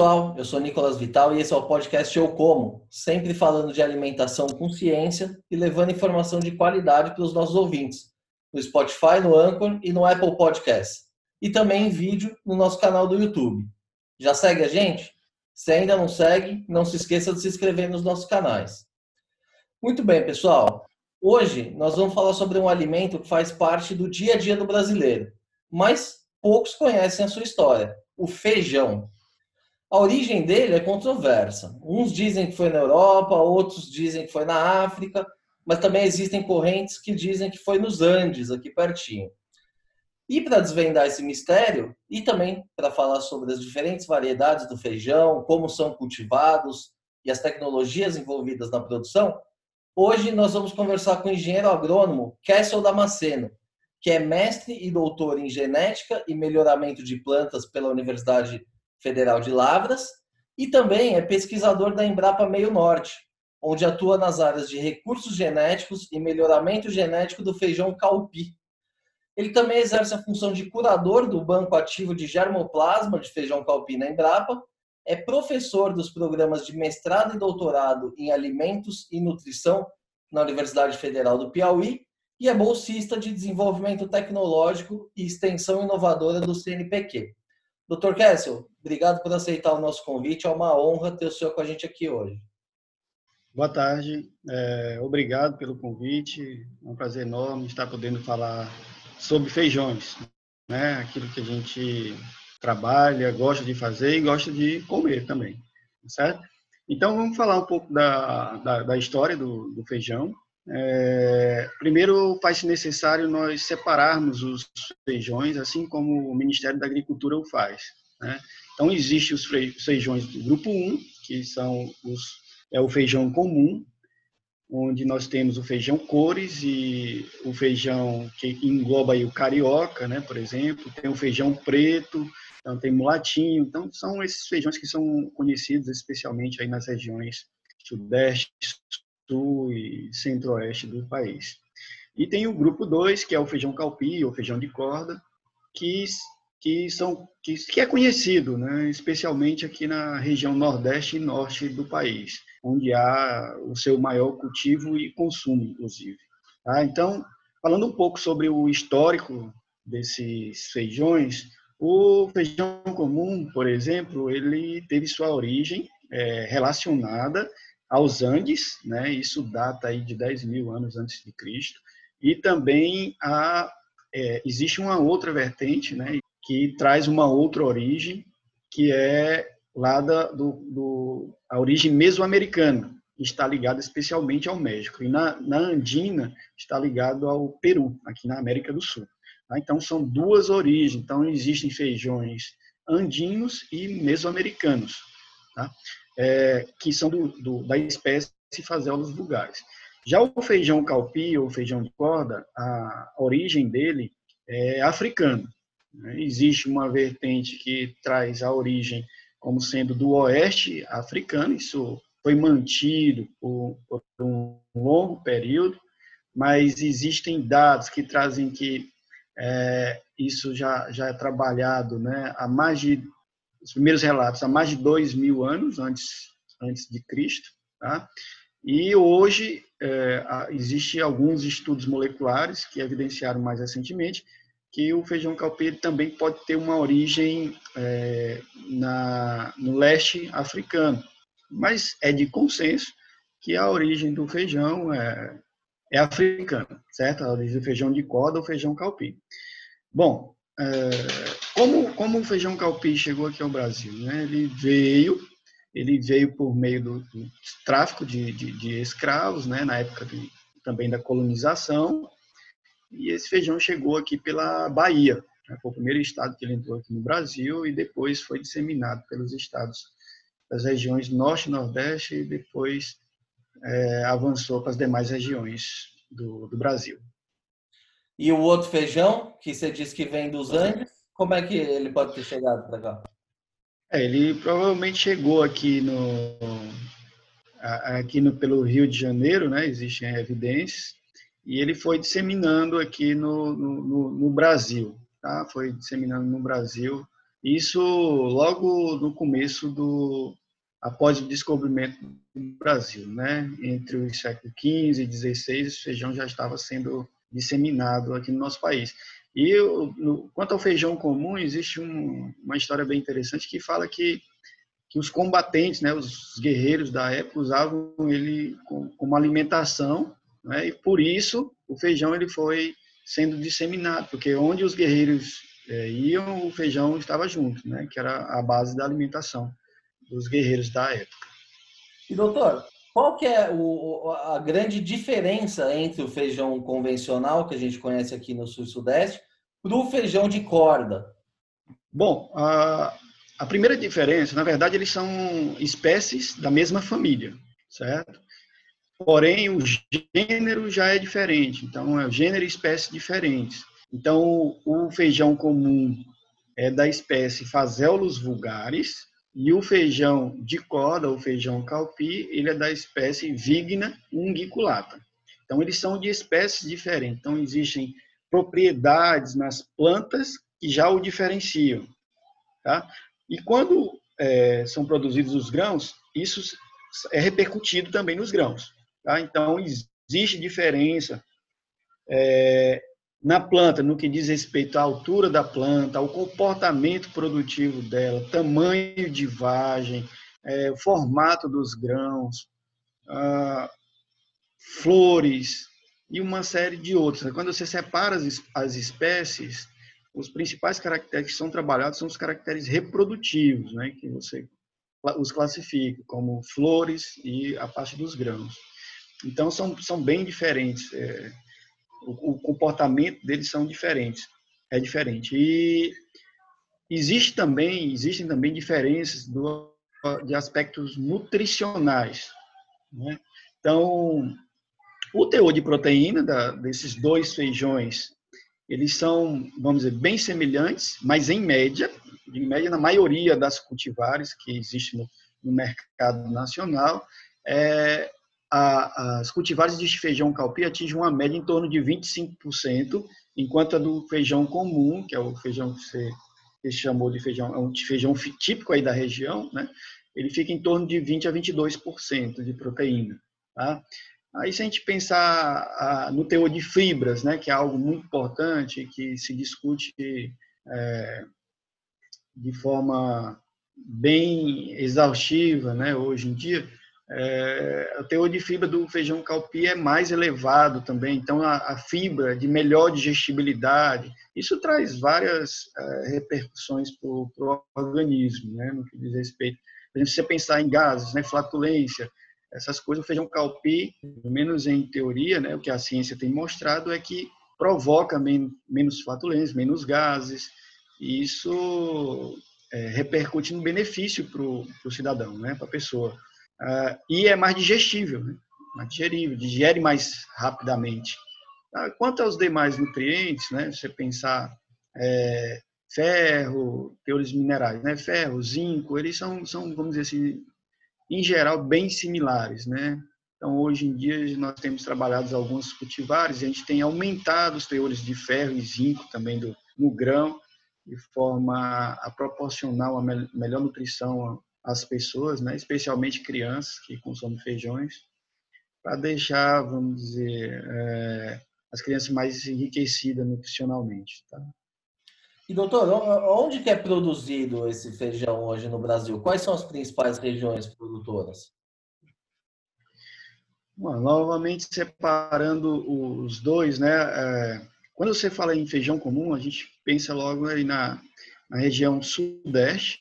pessoal, eu sou Nicolas Vital e esse é o podcast Eu Como, sempre falando de alimentação com ciência e levando informação de qualidade para os nossos ouvintes, no Spotify, no Anchor e no Apple Podcast, e também em vídeo no nosso canal do YouTube. Já segue a gente? Se ainda não segue, não se esqueça de se inscrever nos nossos canais. Muito bem, pessoal. Hoje nós vamos falar sobre um alimento que faz parte do dia a dia do brasileiro, mas poucos conhecem a sua história: o feijão. A origem dele é controversa. Uns dizem que foi na Europa, outros dizem que foi na África, mas também existem correntes que dizem que foi nos Andes, aqui pertinho. E para desvendar esse mistério, e também para falar sobre as diferentes variedades do feijão, como são cultivados e as tecnologias envolvidas na produção, hoje nós vamos conversar com o engenheiro agrônomo Kessel Damasceno, que é mestre e doutor em genética e melhoramento de plantas pela Universidade Federal de Lavras e também é pesquisador da Embrapa Meio Norte, onde atua nas áreas de recursos genéticos e melhoramento genético do feijão calpi. Ele também exerce a função de curador do Banco Ativo de Germoplasma de Feijão Calpi na Embrapa, é professor dos programas de mestrado e doutorado em alimentos e nutrição na Universidade Federal do Piauí e é bolsista de desenvolvimento tecnológico e extensão inovadora do CNPq. Dr. Kessel, obrigado por aceitar o nosso convite. É uma honra ter o senhor com a gente aqui hoje. Boa tarde, é, obrigado pelo convite. É um prazer enorme estar podendo falar sobre feijões, né? Aquilo que a gente trabalha, gosta de fazer e gosta de comer também, certo? Então vamos falar um pouco da, da, da história do, do feijão. É, primeiro, faz-se necessário nós separarmos os feijões, assim como o Ministério da Agricultura o faz. Né? Então, existem os feijões do grupo 1, que são os, é o feijão comum, onde nós temos o feijão cores e o feijão que engloba aí o carioca, né, por exemplo, tem o feijão preto, então tem mulatinho, então são esses feijões que são conhecidos especialmente aí nas regiões sudeste, sul e centro-oeste do país. E tem o grupo 2, que é o feijão calpi ou feijão de corda, que que são que, que é conhecido, né, especialmente aqui na região nordeste e norte do país, onde há o seu maior cultivo e consumo, inclusive. Tá? Então, falando um pouco sobre o histórico desses feijões, o feijão comum, por exemplo, ele teve sua origem é, relacionada aos Andes, né? Isso data aí de 10 mil anos antes de Cristo. E também a, é, existe uma outra vertente, né? Que traz uma outra origem, que é lá da, do, do, a origem mesoamericana, está ligada especialmente ao México. E na, na Andina está ligado ao Peru, aqui na América do Sul. Tá? Então, são duas origens. Então, existem feijões andinos e mesoamericanos, tá? É, que são do, do, da espécie Fazeolus vulgares. Já o feijão calpi, ou feijão de corda, a origem dele é africana. Né? Existe uma vertente que traz a origem como sendo do oeste africano, isso foi mantido por, por um longo período, mas existem dados que trazem que é, isso já, já é trabalhado né, há mais de, os primeiros relatos, há mais de dois mil anos antes, antes de Cristo. Tá? E hoje é, existem alguns estudos moleculares que evidenciaram mais recentemente que o feijão calpeiro também pode ter uma origem é, na, no leste africano. Mas é de consenso que a origem do feijão é, é africana, certo? A origem do feijão de corda ou feijão calpi. Bom, é, como, como o feijão calpi chegou aqui ao Brasil? Né? Ele veio, ele veio por meio do, do tráfico de, de, de, escravos, né? na época de, também da colonização, e esse feijão chegou aqui pela Bahia. Né? Foi o primeiro estado que ele entrou aqui no Brasil e depois foi disseminado pelos estados das regiões norte e nordeste e depois é, avançou para as demais regiões do, do, Brasil. E o outro feijão, que você disse que vem dos Andes, como é que ele pode ter chegado para cá? É, ele provavelmente chegou aqui no aqui no, pelo Rio de Janeiro, né? Existem evidências e ele foi disseminando aqui no, no, no Brasil, tá? Foi disseminando no Brasil Isso logo no começo do após o descobrimento do Brasil, né? Entre o século XV e XVI, o feijão já estava sendo disseminado aqui no nosso país. E no, quanto ao feijão comum, existe um, uma história bem interessante que fala que, que os combatentes, né, os guerreiros da época, usavam ele como, como alimentação, né, e por isso o feijão ele foi sendo disseminado, porque onde os guerreiros é, iam, o feijão estava junto, né, que era a base da alimentação dos guerreiros da época. E doutor, qual que é o, a grande diferença entre o feijão convencional, que a gente conhece aqui no sul e sudeste, para o feijão de corda? Bom, a, a primeira diferença, na verdade, eles são espécies da mesma família, certo? Porém, o gênero já é diferente. Então, é gênero e espécie diferentes. Então, o feijão comum é da espécie Phaseolus vulgaris, e o feijão de corda, o feijão calpi, ele é da espécie Vigna unguiculata. Então, eles são de espécies diferentes. Então, existem propriedades nas plantas que já o diferenciam. Tá? E quando é, são produzidos os grãos, isso é repercutido também nos grãos. Tá? Então, existe diferença é, na planta, no que diz respeito à altura da planta, ao comportamento produtivo dela, tamanho de vagem, é, formato dos grãos, ah, flores e uma série de outros. Quando você separa as, as espécies, os principais caracteres que são trabalhados são os caracteres reprodutivos, né, que você os classifica como flores e a parte dos grãos. Então, são, são bem diferentes. É, o, o comportamento deles são diferentes, é diferente. E existe também, existem também diferenças do, de aspectos nutricionais. Né? Então, o teor de proteína da, desses dois feijões, eles são, vamos dizer, bem semelhantes, mas em média, em média na maioria das cultivares que existem no, no mercado nacional, é, a, as cultivares de feijão calpi atingem uma média em torno de 25%, enquanto a do feijão comum, que é o feijão que você, você chamou de feijão, é um feijão típico aí da região, né? ele fica em torno de 20 a 22% de proteína. Tá? Aí, se a gente pensar no teor de fibras, né, que é algo muito importante, que se discute é, de forma bem exaustiva né, hoje em dia, é, o teor de fibra do feijão calpi é mais elevado também, então a, a fibra de melhor digestibilidade, isso traz várias é, repercussões para o organismo, né, no que diz respeito. Por exemplo, se você pensar em gases, né, flatulência, essas coisas, o feijão calpi, pelo menos em teoria, né, o que a ciência tem mostrado é que provoca men menos flatulência, menos gases, e isso é, repercute no benefício para o cidadão, né, para a pessoa. Uh, e é mais digestível, né? mais digerível, digere mais rapidamente. Uh, quanto aos demais nutrientes, né? você pensar é, ferro, teores minerais, né? ferro, zinco, eles são, são, vamos dizer assim, em geral, bem similares. Né? Então, hoje em dia, nós temos trabalhado alguns cultivares, a gente tem aumentado os teores de ferro e zinco também do, no grão, de forma a proporcionar uma melhor nutrição as pessoas, né, especialmente crianças que consomem feijões, para deixar, vamos dizer, é, as crianças mais enriquecidas nutricionalmente. Tá? E doutor, onde que é produzido esse feijão hoje no Brasil? Quais são as principais regiões produtoras? Bom, novamente separando os dois, né? É, quando você fala em feijão comum, a gente pensa logo aí na, na região sudeste,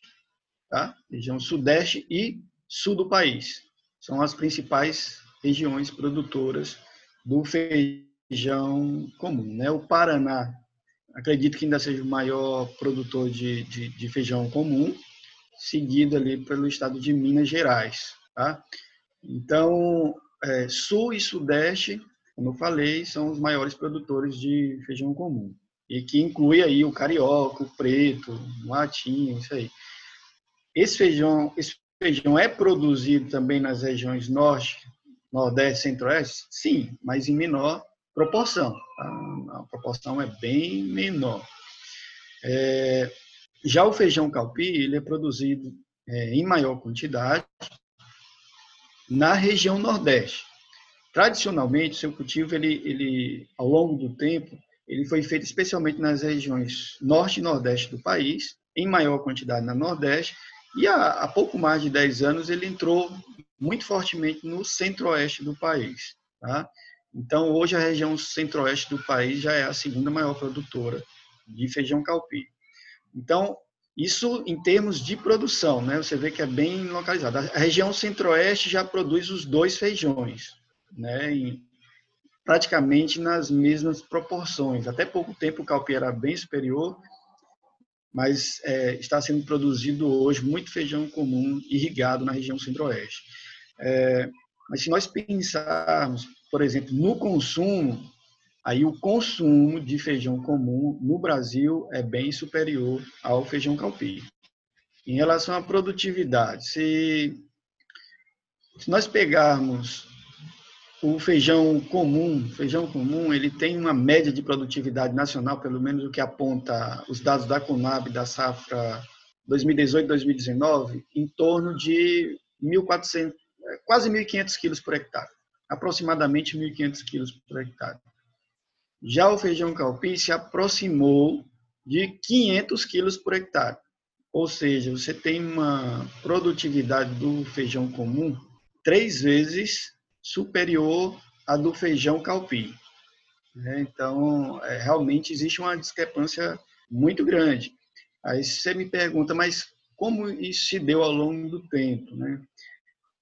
tá? região sudeste e sul do país. São as principais regiões produtoras do feijão comum. Né? O Paraná, acredito que ainda seja o maior produtor de, de, de feijão comum, seguido ali pelo estado de Minas Gerais. Tá? Então, é, sul e sudeste, como eu falei, são os maiores produtores de feijão comum. E que inclui aí o carioca, o preto, o latinho, isso aí. Esse feijão, esse feijão é produzido também nas regiões norte, nordeste, centro-oeste? Sim, mas em menor proporção. Tá? A proporção é bem menor. É, Já o feijão calpi, ele é produzido é, em maior quantidade na região Nordeste. Tradicionalmente, seu cultivo, ele, ele, ao longo do tempo, ele foi feito especialmente nas regiões Norte e Nordeste do país, em maior quantidade na Nordeste, e há, há pouco mais de 10 anos ele entrou muito fortemente no centro-oeste do país. Tá? Então, hoje a região centro-oeste do país já é a segunda maior produtora de feijão calpi. Então, isso em termos de produção, né? Você vê que é bem localizado. A região centro-oeste já produz os dois feijões, né? Praticamente nas mesmas proporções. Até pouco tempo o calpi era bem superior, mas é, está sendo produzido hoje muito feijão comum irrigado na região centro-oeste. É, mas se nós pensarmos, por exemplo, no consumo, aí o consumo de feijão comum no Brasil é bem superior ao feijão calpi. Em relação à produtividade, se, se nós pegarmos o feijão comum, feijão comum, ele tem uma média de produtividade nacional, pelo menos o que aponta os dados da Conab da safra 2018-2019, em torno de 1.400, quase 1.500 quilos por hectare, aproximadamente 1.500 quilos por hectare. Já o feijão calpi se aproximou de 500 quilos por hectare, ou seja, você tem uma produtividade do feijão comum três vezes superior à do feijão calpi. Né? Então, é, realmente existe uma discrepância muito grande. Aí você me pergunta, mas como isso se deu ao longo do tempo? Né?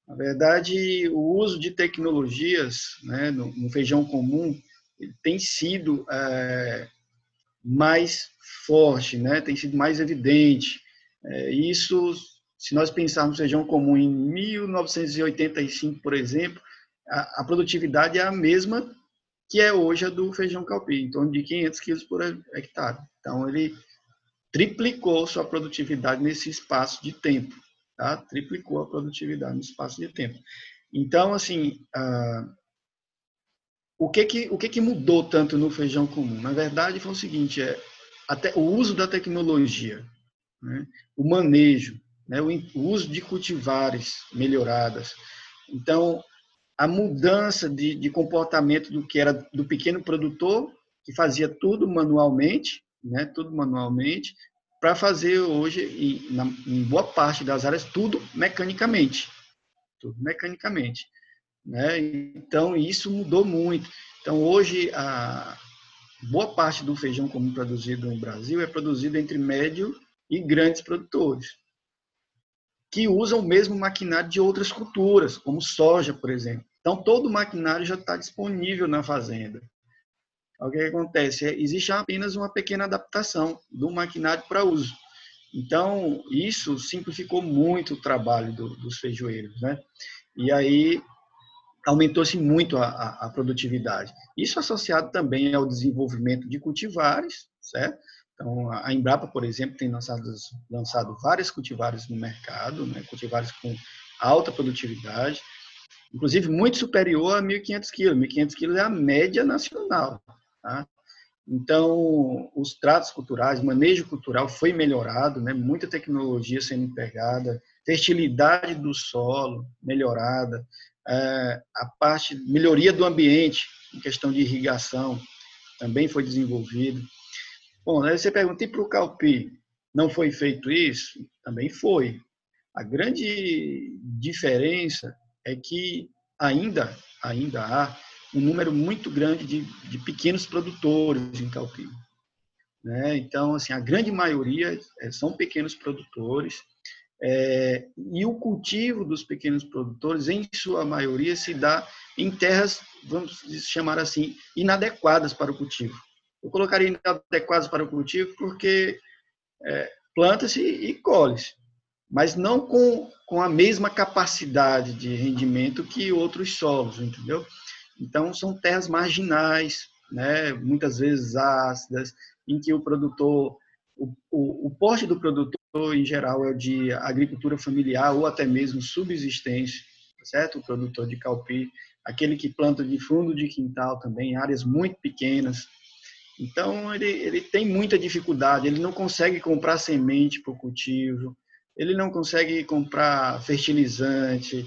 Na verdade, o uso de tecnologias né, no, feijão comum tem sido é, mais forte, tem sido mais evidente. É, isso, se nós pensarmos feijão comum em 1985, por exemplo, a, a, produtividade é a mesma que é hoje a do feijão calpi, em torno de 500 quilos por hectare. Então, ele triplicou sua produtividade nesse espaço de tempo, tá? Triplicou a produtividade no espaço de tempo. Então, assim, uh, o que que o que que mudou tanto no feijão comum? Na verdade, foi o seguinte: é até o uso da tecnologia, né? o manejo, né? o, o uso de cultivares melhoradas. Então, a mudança de, de comportamento do que era do pequeno produtor, que fazia tudo manualmente, né, tudo manualmente, para fazer hoje, em, na, em boa parte das áreas, tudo mecanicamente. Tudo mecanicamente. Né? Então, isso mudou muito. Então, hoje, a boa parte do feijão comum produzido no Brasil é produzido entre médio e grandes produtores que usam o mesmo maquinário de outras culturas, como soja, por exemplo. Então, todo o maquinário já está disponível na fazenda. O que acontece? É, existe apenas uma pequena adaptação do maquinário para uso. Então, isso simplificou muito o trabalho do, dos feijoeiros, né? E aí aumentou-se muito a, a, a, produtividade. Isso associado também ao desenvolvimento de cultivares, certo? Então, a Embrapa, por exemplo, tem lançado, lançado vários cultivares no mercado, né? cultivares com alta produtividade, inclusive muito superior a 1.500 quilos. 1.500 quilos é a média nacional. Tá? Então, os tratos culturais, manejo cultural foi melhorado, né? muita tecnologia sendo empregada, fertilidade do solo melhorada, é, a parte melhoria do ambiente em questão de irrigação também foi desenvolvido. Bom, aí você pergunta, e para o Calpi, não foi feito isso? Também foi. A grande diferença é que ainda, ainda há um número muito grande de, de pequenos produtores em Calpi. Né? Então, assim, a grande maioria é, são pequenos produtores é, e o cultivo dos pequenos produtores, em sua maioria, se dá em terras, vamos chamar assim, inadequadas para o cultivo. Eu colocaria inadequadas para o cultivo porque é, planta-se e colhe-se, mas não com, com a mesma capacidade de rendimento que outros solos, entendeu? Então, são terras marginais, né, muitas vezes ácidas, em que o produtor, o, o, o porte do produtor, em geral, é de agricultura familiar ou até mesmo subsistência, certo? O produtor de calpi, aquele que planta de fundo de quintal também, áreas muito pequenas, Então, ele, ele tem muita dificuldade, ele não consegue comprar semente para o cultivo, ele não consegue comprar fertilizante,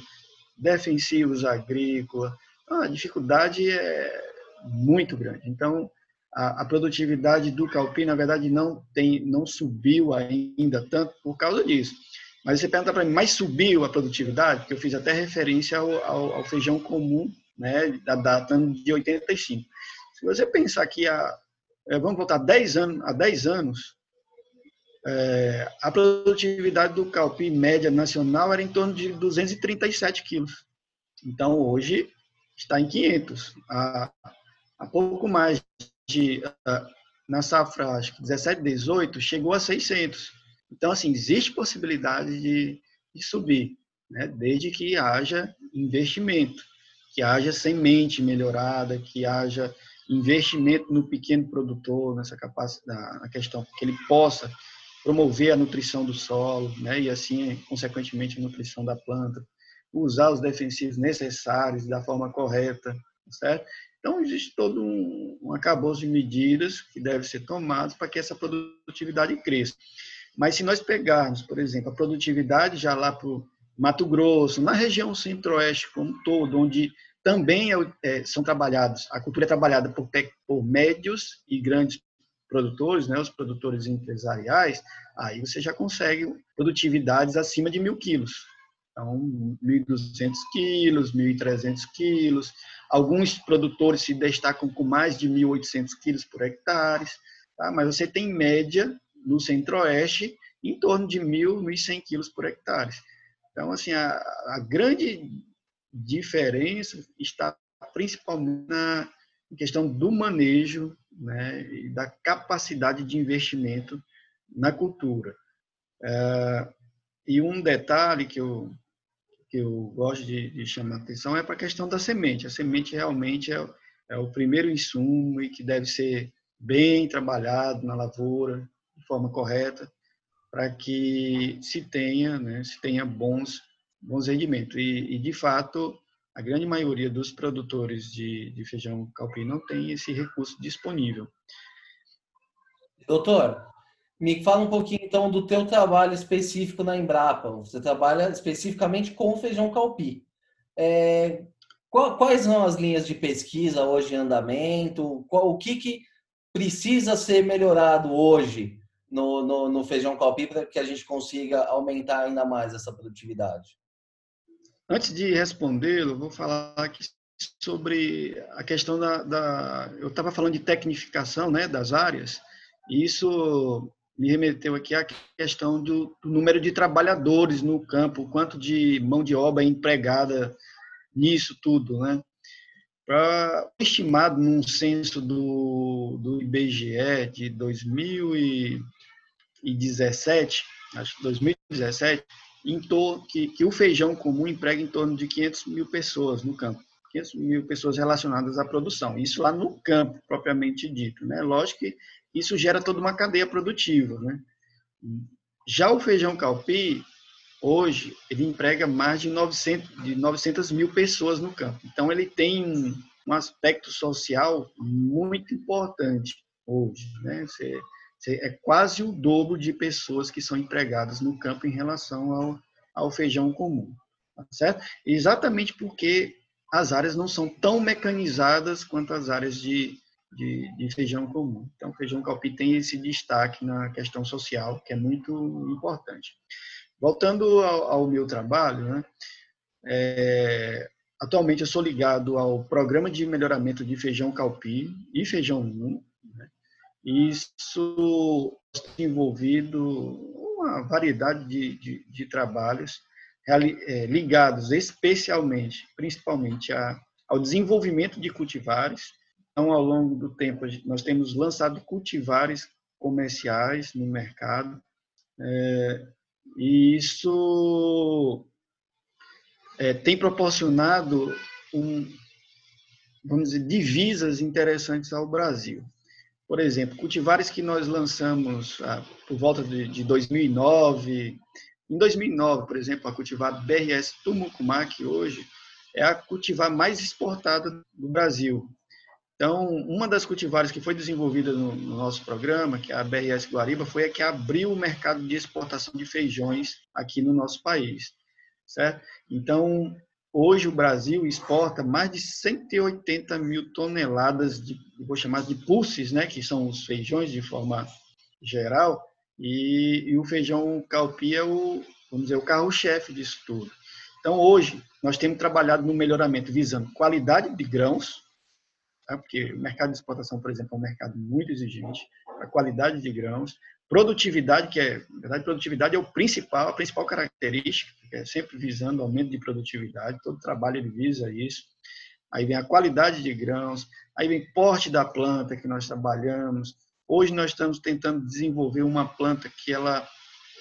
defensivos agrícolas. Então, a dificuldade é muito grande. Então, a, a, produtividade do calpi, na verdade, não tem, não subiu ainda tanto por causa disso. Mas você pergunta para mim, mas subiu a produtividade? Porque eu fiz até referência ao, ao, ao feijão comum, né, da data de 85. Se você pensar que a, vamos voltar 10 anos, há 10 anos, é, a produtividade do calpi média nacional era em torno de 237 quilos. Então, hoje, está em 500. Há, há pouco mais de... Na safra, acho que 17, 18, chegou a 600. Então, assim, existe possibilidade de, de subir, né? desde que haja investimento, que haja semente melhorada, que haja investimento no pequeno produtor, nessa capacidade, na questão que ele possa promover a nutrição do solo, né, e assim, consequentemente, a nutrição da planta, usar os defensivos necessários da forma correta, certo? Então, existe todo um, um acabouço de medidas que deve ser tomadas para que essa produtividade cresça. Mas se nós pegarmos, por exemplo, a produtividade já lá para o Mato Grosso, na região centro-oeste como um todo, onde também é, é, são trabalhados, a cultura é trabalhada por, por médios e grandes produtores, né, os produtores empresariais, aí você já consegue produtividades acima de mil quilos. Então, 1.200 quilos, 1.300 quilos. Alguns produtores se destacam com mais de 1.800 quilos por hectare, tá? mas você tem média no centro-oeste em torno de 1.000, 1.100 quilos por hectare. Então, assim, a, a grande diferença está principalmente na questão do manejo né, e da capacidade de investimento na cultura. É, e um detalhe que eu, que eu gosto de, de chamar a atenção é para a questão da semente. A semente realmente é, é o primeiro insumo e que deve ser bem trabalhado na lavoura, de forma correta, para que se tenha, né, se tenha bons bons rendimentos. E, e, de fato, a grande maioria dos produtores de, de feijão calpi não tem esse recurso disponível. Doutor, me fala um pouquinho então do teu trabalho específico na Embrapa. Você trabalha especificamente com feijão calpi. É, quais são as linhas de pesquisa hoje em andamento? o que, que precisa ser melhorado hoje no, no, no feijão calpi para que a gente consiga aumentar ainda mais essa produtividade? Antes de respondê-lo, vou falar aqui sobre a questão da. da eu estava falando de tecnificação né, das áreas, e isso me remeteu aqui à questão do, do número de trabalhadores no campo, quanto de mão de obra é empregada nisso tudo. Né? Pra, estimado num censo do, do IBGE de 2017, acho que 2017, em torno, que, que o feijão comum emprega em torno de 500 mil pessoas no campo. 500 mil pessoas relacionadas à produção. Isso lá no campo, propriamente dito. Né? Lógico que isso gera toda uma cadeia produtiva. Né? Já o feijão calpi, hoje, ele emprega mais de 900, de 900 mil pessoas no campo. Então, ele tem um, um aspecto social muito importante hoje. Né? Você, é quase o dobro de pessoas que são empregadas no campo em relação ao, ao feijão comum. Tá certo? Exatamente porque as áreas não são tão mecanizadas quanto as áreas de, de, de feijão comum. Então, o feijão calpi tem esse destaque na questão social, que é muito importante. Voltando ao, ao meu trabalho, né, é, atualmente eu sou ligado ao Programa de Melhoramento de Feijão Calpi e Feijão 1, isso envolvido uma variedade de, de, de trabalhos é, ligados especialmente, principalmente a, ao desenvolvimento de cultivares. Então, ao longo do tempo, nós temos lançado cultivares comerciais no mercado. É, e isso é, tem proporcionado um, vamos dizer, divisas interessantes ao Brasil. Por exemplo, cultivares que nós lançamos ah, por volta de, de 2009. Em 2009, por exemplo, a cultivar BRS Tumucumá, que hoje é a cultivar mais exportada do Brasil. Então, uma das cultivares que foi desenvolvida no, no, nosso programa, que é a BRS Guariba, foi a que abriu o mercado de exportação de feijões aqui no nosso país, certo? Então, hoje o Brasil exporta mais de 180 mil toneladas de, vou chamar de pulses, né, que são os feijões de forma geral, e, e o feijão calpi é o, vamos dizer, o carro-chefe disso tudo. Então, hoje, nós temos trabalhado no melhoramento visando qualidade de grãos, tá? porque o mercado de exportação, por exemplo, é um mercado muito exigente, a qualidade de grãos, produtividade, que é, na verdade, produtividade é o principal, a principal característica, que é sempre visando aumento de produtividade, todo trabalho ele visa isso. Aí vem a qualidade de grãos, aí vem porte da planta que nós trabalhamos. Hoje nós estamos tentando desenvolver uma planta que ela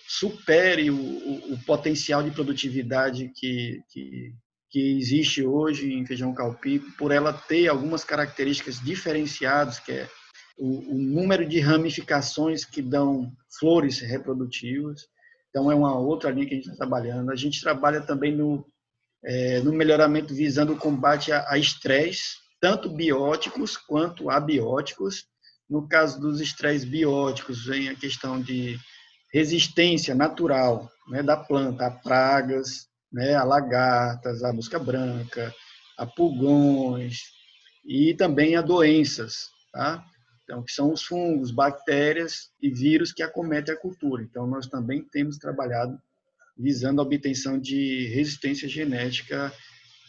supere o, o, o potencial de produtividade que, que, que, existe hoje em feijão calpico, por ela ter algumas características diferenciadas, que é o, o número de ramificações que dão flores reprodutivas. Então, é uma outra linha que a gente está trabalhando. A gente trabalha também no, é, no melhoramento visando o combate a, a estresse, tanto bióticos quanto abióticos. No caso dos estresses bióticos, vem a questão de resistência natural né, da planta a pragas, né, a lagartas, a mosca branca, a pulgões e também a doenças, tá? Então, que são os fungos, bactérias e vírus que acometem a cultura. Então, nós também temos trabalhado visando a obtenção de resistência genética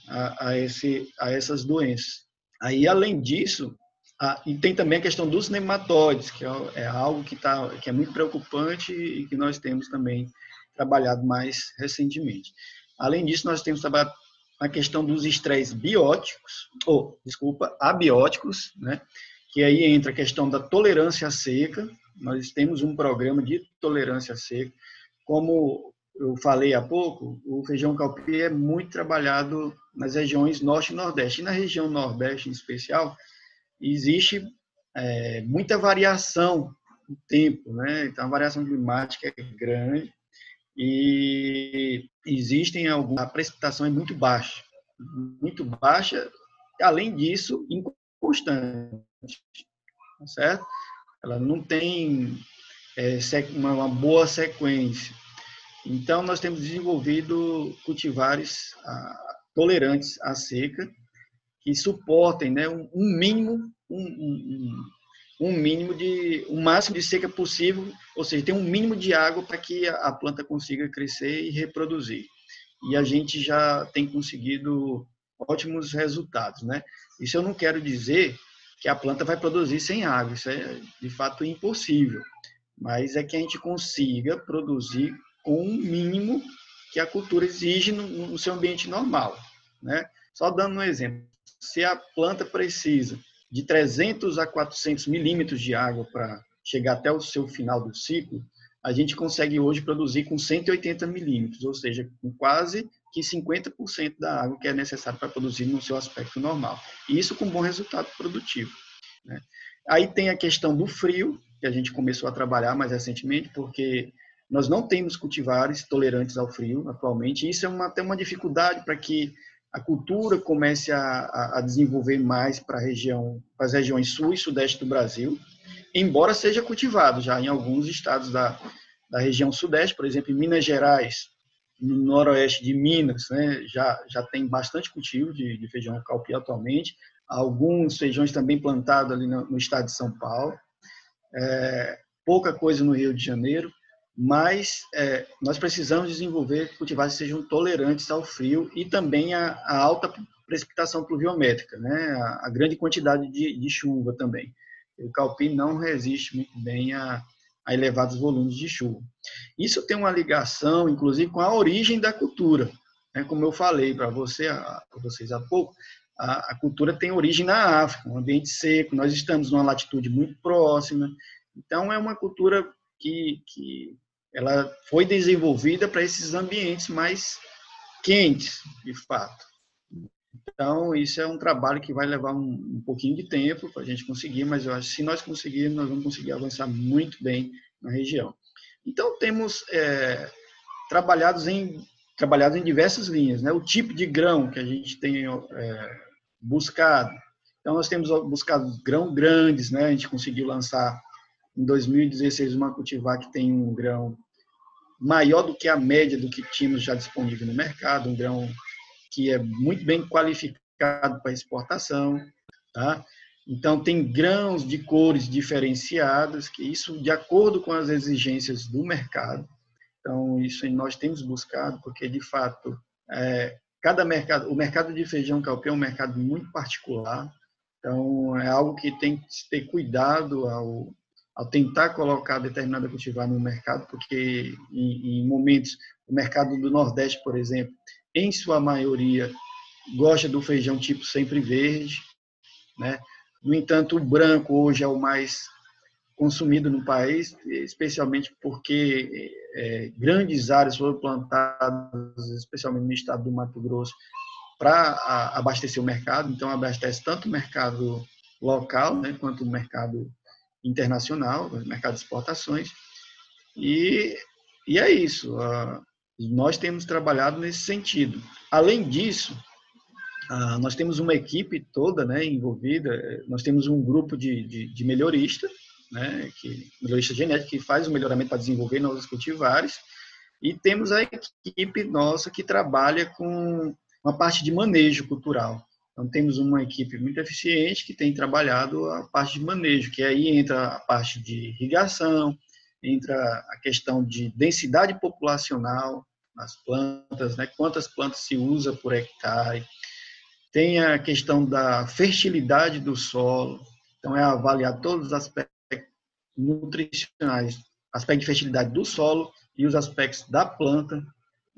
a, a, esse, a essas doenças. Aí, além disso, ah, e tem também a questão dos nematóides, que é, é algo que, tá, que é muito preocupante e que nós temos também trabalhado mais recentemente. Além disso, nós temos trabalhado a questão dos estresses bióticos, ou, desculpa, abióticos, né? Que aí entra a questão da tolerância à seca. Nós temos um programa de tolerância à seca. Como eu falei há pouco, o feijão calpi é muito trabalhado nas regiões norte e nordeste. E na região nordeste, em especial, existe é, muita variação no tempo, né? Então, a variação climática é grande e existem algumas... A precipitação é muito baixa, muito baixa, além disso, inconstante, tá certo? Ela não tem é, uma boa sequência. Então, nós temos desenvolvido cultivares ah, tolerantes à seca, que suportem né, um, mínimo um, um, um, mínimo de um máximo de seca possível, ou seja, tem um mínimo de água para que a planta consiga crescer e reproduzir. E a gente já tem conseguido ótimos resultados, né? Isso eu não quero dizer que a planta vai produzir sem água, isso é de fato impossível, mas é que a gente consiga produzir com um mínimo que a cultura exige no, no seu ambiente normal, né? Só dando um exemplo, se a planta precisa de 300 a 400 milímetros de água para chegar até o seu final do ciclo, a gente consegue hoje produzir com 180 milímetros, ou seja, com quase que 50% da água que é necessária para produzir no seu aspecto normal. E isso com bom resultado produtivo. Né? Aí tem a questão do frio, que a gente começou a trabalhar mais recentemente, porque nós não temos cultivares tolerantes ao frio atualmente. E isso é uma, até uma dificuldade para que a cultura comece a, a desenvolver mais para região, as regiões sul e sudeste do Brasil, embora seja cultivado já em alguns estados da, da região sudeste, por exemplo, em Minas Gerais, no noroeste de Minas, né, já, já tem bastante cultivo de, de feijão calpi atualmente, alguns feijões também plantados ali no, no estado de São Paulo, é, pouca coisa no Rio de Janeiro, mas é, nós precisamos desenvolver cultivares que sejam tolerantes ao frio e também a alta precipitação pluviométrica, né? a, a grande quantidade de, de, chuva também. O calpim não resiste muito bem a, a, elevados volumes de chuva. Isso tem uma ligação, inclusive, com a origem da cultura. Né? Como eu falei para você, vocês há pouco, a, a cultura tem origem na África, um ambiente seco, nós estamos numa latitude muito próxima, então é uma cultura que, que ela foi desenvolvida para esses ambientes mais quentes, de fato. Então, isso é um trabalho que vai levar um, um pouquinho de tempo para a gente conseguir, mas eu acho que se nós conseguirmos, nós vamos conseguir avançar muito bem na região. Então, temos é, trabalhados em trabalhado em diversas linhas, né? O tipo de grão que a gente tem é, buscado, Então, nós temos buscado grão grandes, né? A gente conseguiu lançar em 2016 uma cultivar que tem um grão maior do que a média do que tínhamos já disponível no mercado, um grão que é muito bem qualificado para exportação, tá? Então tem grãos de cores diferenciadas, que isso de acordo com as exigências do mercado. Então isso nós temos buscado, porque de fato é, cada mercado, o mercado de feijão calpê é um mercado muito particular. Então é algo que tem que ter cuidado ao, ao tentar colocar determinada cultivar no mercado, porque em, em momentos o mercado do Nordeste, por exemplo, em sua maioria gosta do feijão tipo sempre verde, né? No entanto, o branco hoje é o mais consumido no país, especialmente porque é, grandes áreas foram plantadas, especialmente no estado do Mato Grosso, para abastecer o mercado. Então, abastece tanto o mercado local né, quanto o mercado internacional, o mercado de exportações. E, e é isso. Nós temos trabalhado nesse sentido. Além disso, ah, nós temos uma equipe toda né, envolvida, nós temos um grupo de, de, de melhorista, né, que, melhorista genético, que faz o melhoramento para desenvolver novos cultivares, e temos a equipe nossa que trabalha com uma parte de manejo cultural. Então, temos uma equipe muito eficiente que tem trabalhado a parte de manejo, que aí entra a parte de irrigação, entra a questão de densidade populacional nas plantas, né? quantas plantas se usa por hectare, tem a questão da fertilidade do solo, então é avaliar todos os aspectos nutricionais, aspecto de fertilidade do solo e os aspectos da planta,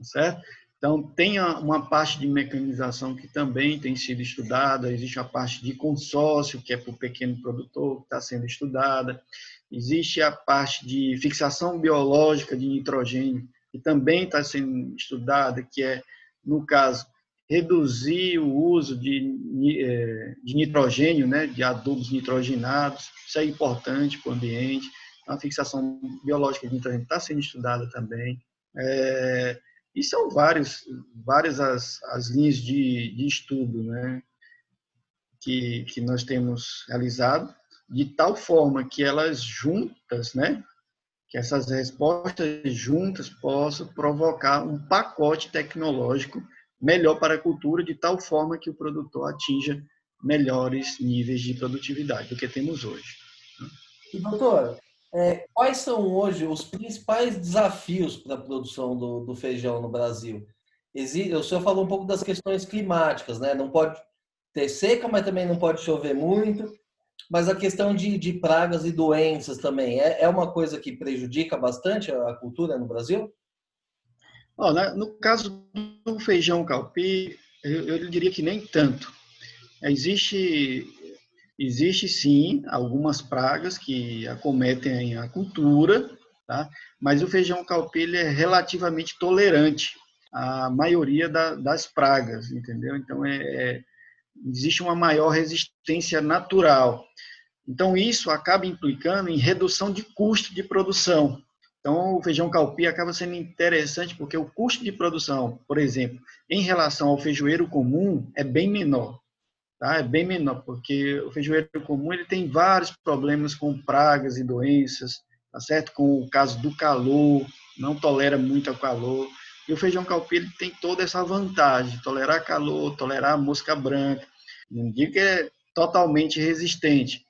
certo? Então, tem uma parte de mecanização que também tem sido estudada, existe a parte de consórcio, que é para o pequeno produtor, que está sendo estudada, existe a parte de fixação biológica de nitrogênio, que também está sendo estudada, que é, no caso, reduzir o uso de, é, de nitrogênio, né, de adubos nitrogenados, isso é importante para o ambiente. A fixação biológica de nitrogênio está sendo estudada também. É, e são vários, várias as, as linhas de, de estudo né, que, que nós temos realizado, de tal forma que elas juntas, né, que essas respostas juntas possam provocar um pacote tecnológico melhor para a cultura, de tal forma que o produtor atinja melhores níveis de produtividade do que temos hoje. E, doutor, é, quais são hoje os principais desafios para a produção do, do feijão no Brasil? Existe, o senhor falou um pouco das questões climáticas, né? Não pode ter seca, mas também não pode chover muito. Mas a questão de, de pragas e doenças também é, é uma coisa que prejudica bastante a cultura no Brasil? Oh, no caso do feijão calpi, eu, eu diria que nem tanto. Existe, existe sim algumas pragas que acometem a cultura, tá? mas o feijão calpi é relativamente tolerante à maioria da, das pragas, entendeu? Então, é, é, existe uma maior resistência natural. Então, isso acaba implicando em redução de custo de produção. Então, o feijão calpi acaba sendo interessante porque o custo de produção, por exemplo, em relação ao feijoeiro comum, é bem menor. Tá? É bem menor, porque o feijoeiro comum ele tem vários problemas com pragas e doenças, tá certo? Com o caso do calor, não tolera muito o calor. E o feijão calpi ele tem toda essa vantagem, tolerar calor, tolerar mosca branca. Não digo que é totalmente resistente,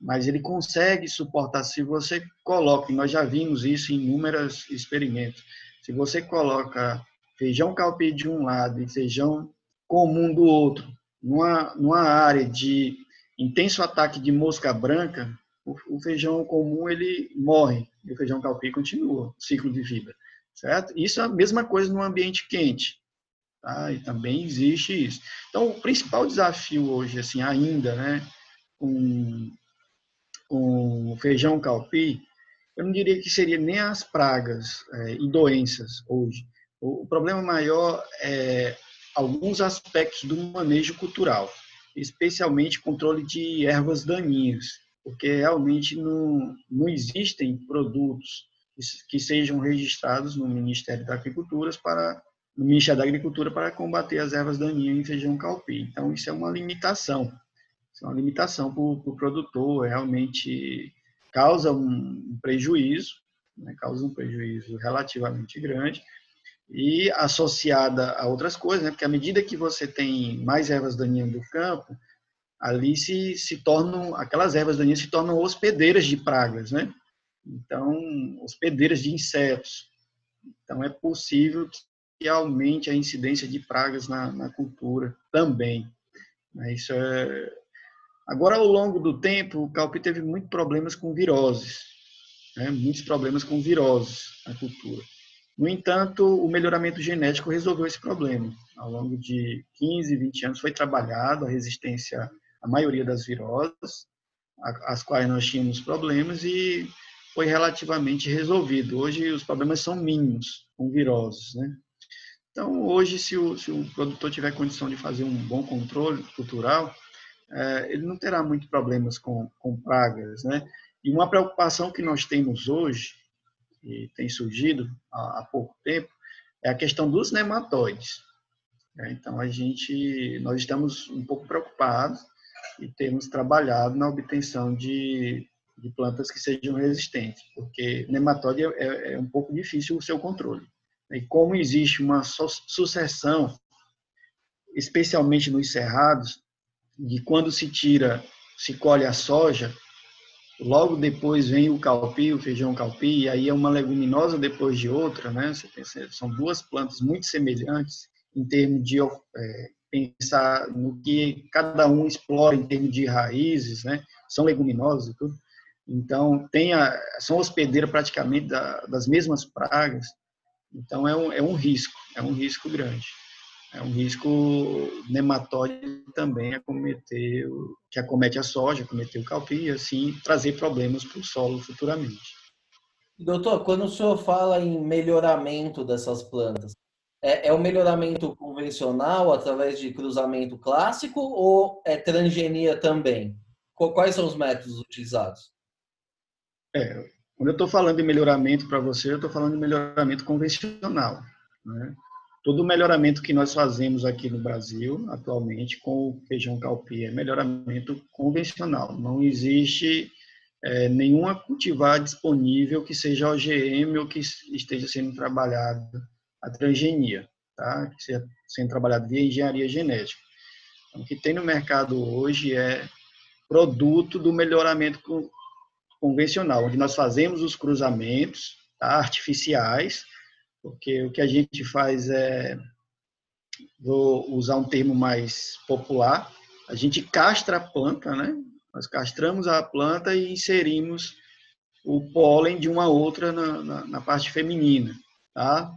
mas ele consegue suportar se você coloca, nós já vimos isso em inúmeros experimentos, se você coloca feijão calpi de um lado e feijão comum do outro, numa, numa área de intenso ataque de mosca branca, o, o feijão comum ele morre e o feijão calpi continua o ciclo de vida, certo? Isso é a mesma coisa no ambiente quente, tá? E também existe isso. Então, o principal desafio hoje, assim, ainda, né, com com feijão calpi, eu não diria que seria nem as pragas é, e doenças hoje. O, o, problema maior é alguns aspectos do manejo cultural, especialmente controle de ervas daninhas, porque realmente não, não existem produtos que, que sejam registrados no Ministério da Agricultura para no Ministério da Agricultura para combater as ervas daninhas em feijão calpi. Então isso é uma limitação Isso é uma limitação para o pro produtor, realmente causa um prejuízo, né? causa um prejuízo relativamente grande, e associada a outras coisas, né? porque à medida que você tem mais ervas daninhas do campo, ali se, se tornam, aquelas ervas daninhas se tornam hospedeiras de pragas, né? Então, hospedeiras de insetos. Então, é possível que aumente a incidência de pragas na, na cultura também. Né? Isso é... Agora, ao longo do tempo, o calpi teve muitos problemas com viroses, né? muitos problemas com viroses na cultura. No entanto, o melhoramento genético resolveu esse problema. Ao longo de 15, 20 anos foi trabalhado a resistência à maioria das viroses, as quais nós tínhamos problemas, e foi relativamente resolvido. Hoje os problemas são mínimos com viroses. Né? Então, hoje, se o, se o produtor tiver condição de fazer um bom controle cultural, é, ele não terá muitos problemas com, com pragas. Né? E uma preocupação que nós temos hoje que tem surgido há, há pouco tempo é a questão dos nematóides. É, então a gente, nós estamos um pouco preocupados e temos trabalhado na obtenção de, de plantas que sejam resistentes, porque nematóide é, é um pouco difícil o seu controle. E como existe uma sucessão, especialmente nos cerrados, de quando se tira, se colhe a soja, Logo depois vem o calpi, o feijão calpi, e aí é uma leguminosa depois de outra, né? São duas plantas muito semelhantes em termos de é, pensar no que cada um explora em termos de raízes, né? São leguminosas e tudo. Então, tem a, são hospedeiras praticamente da, das mesmas pragas. Então, é um, é um risco, é um risco grande é um risco nematóide também acometer, que acomete a soja, acometer o calpi e assim trazer problemas para o solo futuramente. Doutor, quando o senhor fala em melhoramento dessas plantas, é, é o melhoramento convencional através de cruzamento clássico ou é transgenia também? Quais são os métodos utilizados? É, quando eu estou falando de melhoramento para você, eu estou falando de melhoramento convencional. Né? todo o melhoramento que nós fazemos aqui no Brasil, atualmente, com o feijão calpi, é melhoramento convencional. Não existe é, nenhuma cultivar disponível que seja OGM ou que esteja sendo trabalhado a transgenia, tá? que seja sendo trabalhado via engenharia genética. Então, o que tem no mercado hoje é produto do melhoramento convencional, onde nós fazemos os cruzamentos tá? artificiais, porque o que a gente faz é, vou usar um termo mais popular, a gente castra a planta, né? Nós castramos a planta e inserimos o pólen de uma outra na, na, na parte feminina, tá?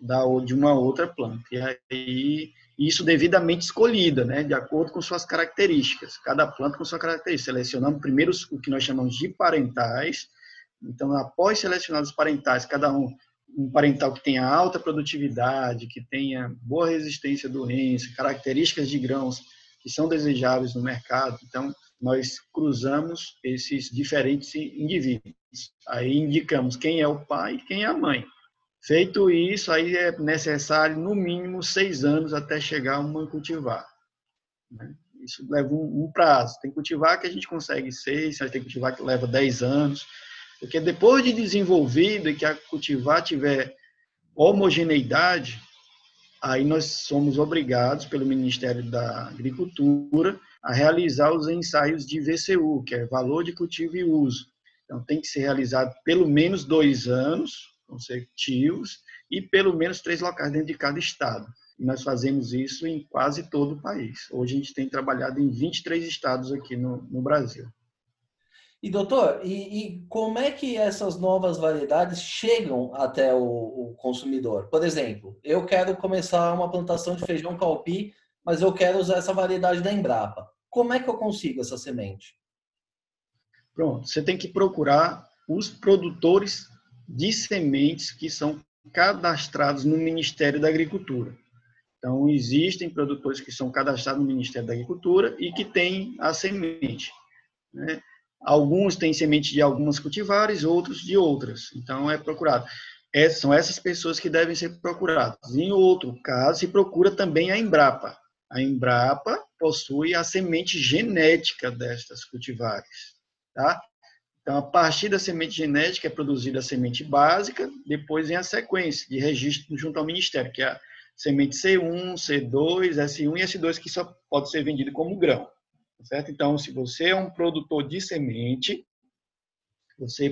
Da, de uma outra planta. E aí, isso devidamente escolhida, né? De acordo com suas características. Cada planta com sua característica. Selecionamos primeiro o que nós chamamos de parentais. Então, após selecionar os parentais, cada um um parental que tenha alta produtividade, que tenha boa resistência à doença, características de grãos que são desejáveis no mercado. Então, nós cruzamos esses diferentes indivíduos. Aí indicamos quem é o pai e quem é a mãe. Feito isso, aí é necessário no mínimo seis anos até chegar a uma cultivar. Né? Isso leva um, prazo. Tem cultivar que a gente consegue seis, tem cultivar que leva dez anos. Porque depois de desenvolvido e que a cultivar tiver homogeneidade, aí nós somos obrigados pelo Ministério da Agricultura a realizar os ensaios de VCU, que é valor de cultivo e uso. Então tem que ser realizado pelo menos dois anos consecutivos e pelo menos três locais dentro de cada estado. E nós fazemos isso em quase todo o país. Hoje a gente tem trabalhado em 23 estados aqui no, no Brasil. E doutor, e, e, como é que essas novas variedades chegam até o, o, consumidor? Por exemplo, eu quero começar uma plantação de feijão calpi, mas eu quero usar essa variedade da Embrapa. Como é que eu consigo essa semente? Pronto, você tem que procurar os produtores de sementes que são cadastrados no Ministério da Agricultura. Então, existem produtores que são cadastrados no Ministério da Agricultura e que têm a semente. Né? Alguns têm semente de algumas cultivares, outros de outras. Então, é procurado. É, são essas pessoas que devem ser procuradas. Em outro caso, se procura também a Embrapa. A Embrapa possui a semente genética destas cultivares, tá? Então, a partir da semente genética é produzida a semente básica, depois vem a sequência de registro junto ao Ministério, que é a semente C1, C2, S1 e S2, que só pode ser vendido como grão. Tá certo? Então, se você é um produtor de semente, você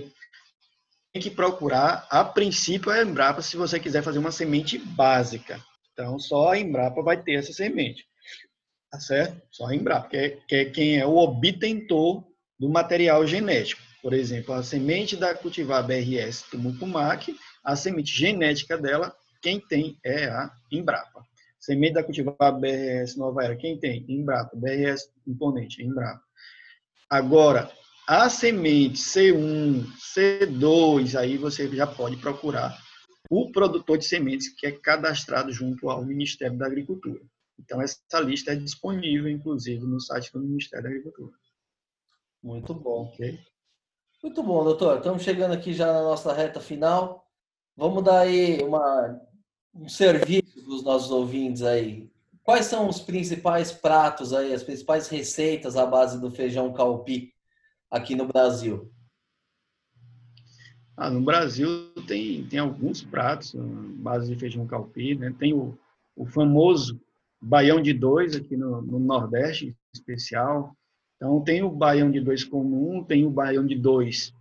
tem que procurar, a princípio, a Embrapa, se você quiser fazer uma semente básica. Então, só a Embrapa vai ter essa semente. Tá certo? Só a Embrapa, que é, que é quem é o obtentor do material genético. Por exemplo, a semente da cultivar BRS Tumucumac, a semente genética dela, quem tem é a Embrapa. Semente da cultivar BRS Nova Era, quem tem? Embrapa. BRS Imponente, Embrapa. Agora, a semente C1, C2, aí você já pode procurar o produtor de sementes que é cadastrado junto ao Ministério da Agricultura. Então, essa lista é disponível, inclusive, no site do Ministério da Agricultura. Muito bom. Okay? Muito bom, doutor. Estamos chegando aqui já na nossa reta final. Vamos dar aí uma, um serviço para os nossos ouvintes aí. Quais são os principais pratos aí, as principais receitas à base do feijão calpi aqui no Brasil? Ah, no Brasil tem, tem alguns pratos à base de feijão calpi, né? Tem o, o famoso baião de dois aqui no, no Nordeste, em especial. Então, tem o baião de dois comum, tem o baião de dois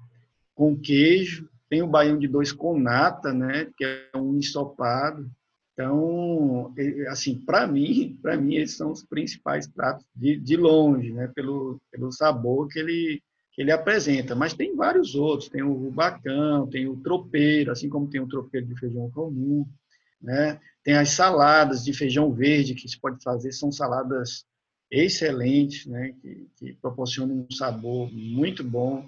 com queijo, tem o baião de dois com nata, né, que é um ensopado. Então, assim, para mim, para mim esses são os principais pratos de, de longe, né, pelo, pelo sabor que ele que ele apresenta. Mas tem vários outros, tem o bacão, tem o tropeiro, assim como tem o tropeiro de feijão comum, né? Tem as saladas de feijão verde que se pode fazer, são saladas excelentes, né, que, que proporcionam um sabor muito bom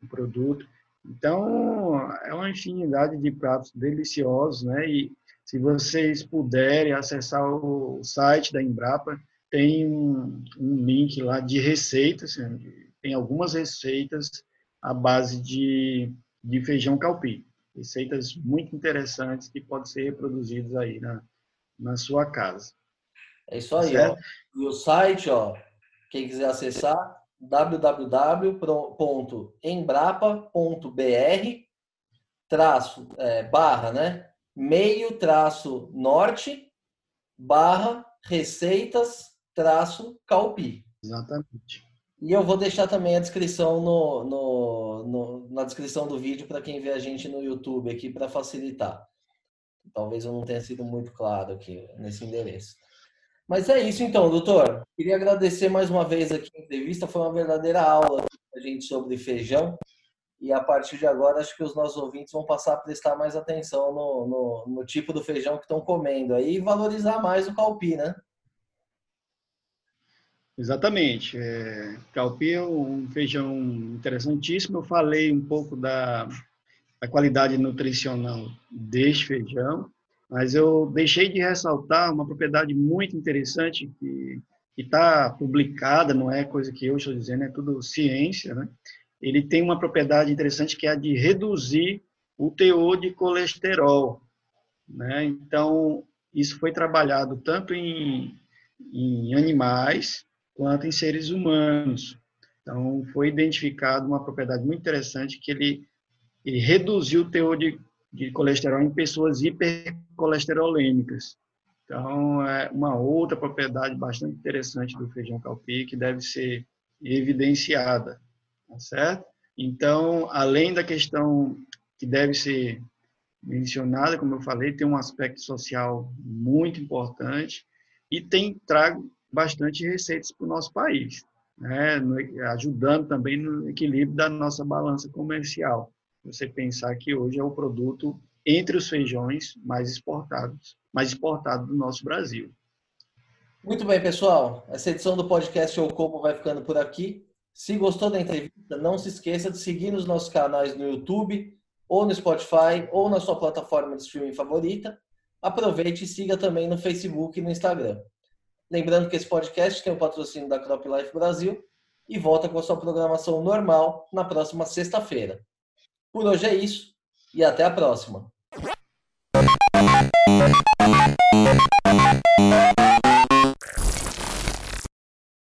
no produto. Então, é uma infinidade de pratos deliciosos, né, e se vocês puderem acessar o site da Embrapa, tem um, um link lá de receitas, né, tem algumas receitas à base de, de feijão calpi. Receitas muito interessantes que podem ser reproduzidas aí na, na sua casa. É isso aí, ó. E o site, ó, quem quiser acessar, www.embrapa.br traço, é, barra, né? Meio traço norte barra receitas traço calpi. Exatamente. E eu vou deixar também a descrição no, no, no na descrição do vídeo para quem vê a gente no YouTube aqui para facilitar. Talvez eu não tenha sido muito claro aqui nesse endereço. Mas é isso então, doutor. Queria agradecer mais uma vez aqui a entrevista. Foi uma verdadeira aula a gente sobre feijão. E a partir de agora, acho que os nossos ouvintes vão passar a prestar mais atenção no, no, no tipo do feijão que estão comendo aí e valorizar mais o calpi, né? Exatamente. É, calpi é um feijão interessantíssimo. Eu falei um pouco da, da qualidade nutricional deste feijão. Mas eu deixei de ressaltar uma propriedade muito interessante que está publicada, não é coisa que eu estou dizendo, é tudo ciência, né? Ele tem uma propriedade interessante que é a de reduzir o teor de colesterol, né? Então, isso foi trabalhado tanto em, em animais quanto em seres humanos. Então, foi identificado uma propriedade muito interessante que ele, ele reduziu o teor de, de colesterol em pessoas hiper colesterolêmicas. Então, é uma outra propriedade bastante interessante do feijão calpi que deve ser evidenciada, tá certo? Então, além da questão que deve ser mencionada, como eu falei, tem um aspecto social muito importante e tem trago bastante receitas para o nosso país, né? ajudando também no equilíbrio da nossa balança comercial. Você pensar que hoje é o produto entre os feijões mais exportados, mais exportados do nosso Brasil. Muito bem, pessoal. Essa edição do podcast Ou Como vai ficando por aqui. Se gostou da entrevista, não se esqueça de seguir nos nossos canais no YouTube, ou no Spotify, ou na sua plataforma de streaming favorita. Aproveite e siga também no Facebook e no Instagram. Lembrando que esse podcast tem o patrocínio da Crop Life Brasil e volta com a sua programação normal na próxima sexta-feira. Por hoje é isso e até a próxima.